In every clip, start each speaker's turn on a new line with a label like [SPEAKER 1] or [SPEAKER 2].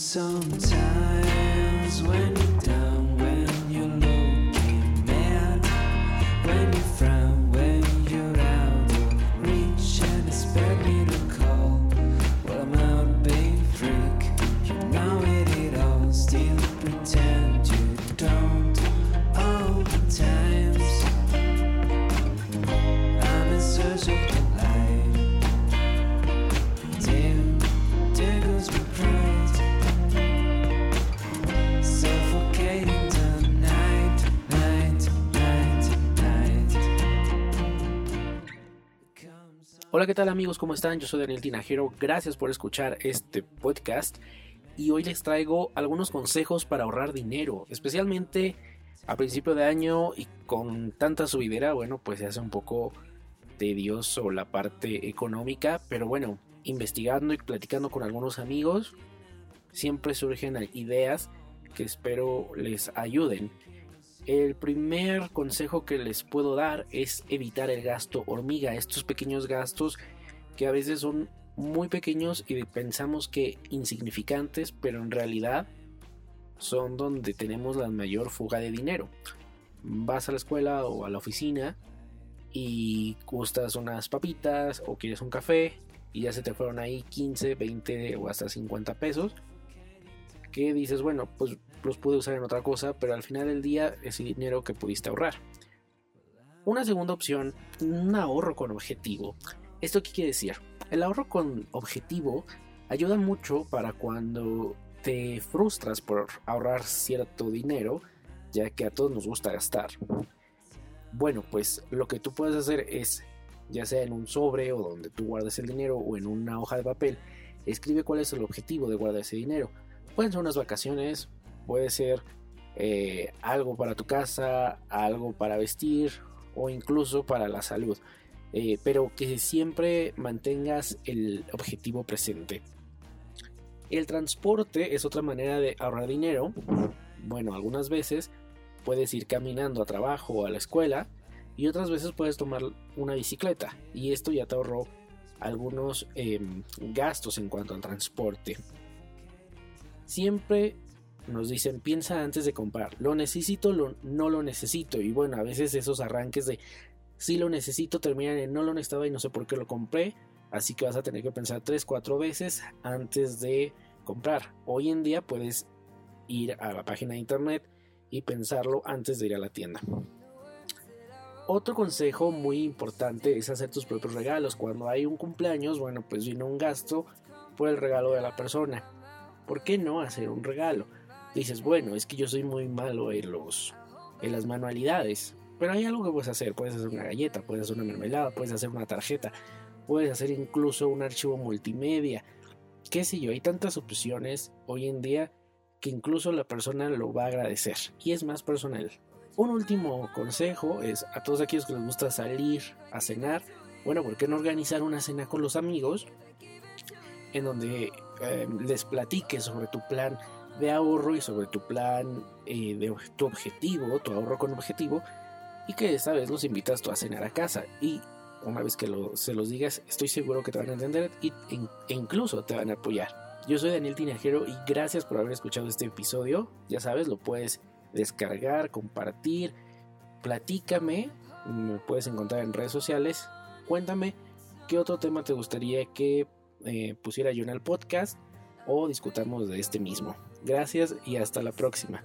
[SPEAKER 1] sometimes when you die. Hola, ¿qué tal amigos? ¿Cómo están? Yo soy Daniel Tinajero. Gracias por escuchar este podcast. Y hoy les traigo algunos consejos para ahorrar dinero, especialmente a principio de año y con tanta subidera, bueno, pues se hace un poco tedioso la parte económica, pero bueno, investigando y platicando con algunos amigos, siempre surgen ideas que espero les ayuden. El primer consejo que les puedo dar es evitar el gasto hormiga, estos pequeños gastos que a veces son muy pequeños y pensamos que insignificantes, pero en realidad son donde tenemos la mayor fuga de dinero. Vas a la escuela o a la oficina y gustas unas papitas o quieres un café y ya se te fueron ahí 15, 20 o hasta 50 pesos que dices, bueno, pues los pude usar en otra cosa, pero al final del día es dinero que pudiste ahorrar. Una segunda opción, un ahorro con objetivo. ¿Esto qué quiere decir? El ahorro con objetivo ayuda mucho para cuando te frustras por ahorrar cierto dinero, ya que a todos nos gusta gastar. Bueno, pues lo que tú puedes hacer es, ya sea en un sobre o donde tú guardes el dinero o en una hoja de papel, escribe cuál es el objetivo de guardar ese dinero. Pueden ser unas vacaciones, puede ser eh, algo para tu casa, algo para vestir o incluso para la salud. Eh, pero que siempre mantengas el objetivo presente. El transporte es otra manera de ahorrar dinero. Bueno, algunas veces puedes ir caminando a trabajo o a la escuela y otras veces puedes tomar una bicicleta y esto ya te ahorró algunos em, gastos en cuanto al transporte. Siempre nos dicen piensa antes de comprar, lo necesito, lo, no lo necesito y bueno, a veces esos arranques de si lo necesito terminan en no lo necesitaba y no sé por qué lo compré, así que vas a tener que pensar 3, 4 veces antes de comprar. Hoy en día puedes ir a la página de internet y pensarlo antes de ir a la tienda. Otro consejo muy importante es hacer tus propios regalos. Cuando hay un cumpleaños, bueno, pues viene un gasto por el regalo de la persona. ¿Por qué no hacer un regalo? Dices, bueno, es que yo soy muy malo en, los, en las manualidades, pero hay algo que puedes hacer, puedes hacer una galleta, puedes hacer una mermelada, puedes hacer una tarjeta, puedes hacer incluso un archivo multimedia, qué sé yo, hay tantas opciones hoy en día que incluso la persona lo va a agradecer y es más personal. Un último consejo es a todos aquellos que les gusta salir a cenar, bueno, ¿por qué no organizar una cena con los amigos en donde eh, les platiques sobre tu plan de ahorro y sobre tu plan eh, de tu objetivo, tu ahorro con objetivo, y que esta vez los invitas tú a cenar a casa. Y una vez que se los digas, estoy seguro que te van a entender y, e incluso te van a apoyar. Yo soy Daniel Tinajero y gracias por haber escuchado este episodio. Ya sabes, lo puedes descargar, compartir, platícame, me puedes encontrar en redes sociales. Cuéntame qué otro tema te gustaría que eh, pusiera yo en el podcast o discutamos de este mismo. Gracias y hasta la próxima.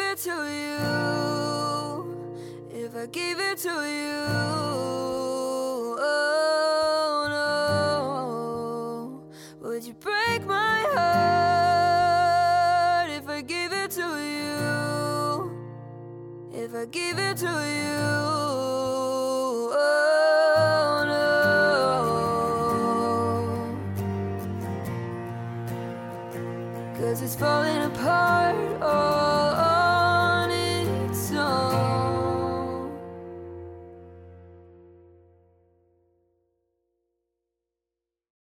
[SPEAKER 2] it to you, if I gave it to you, oh no, would you break my heart if I gave it to you? If I gave it to you, oh cause it's falling apart. Oh, oh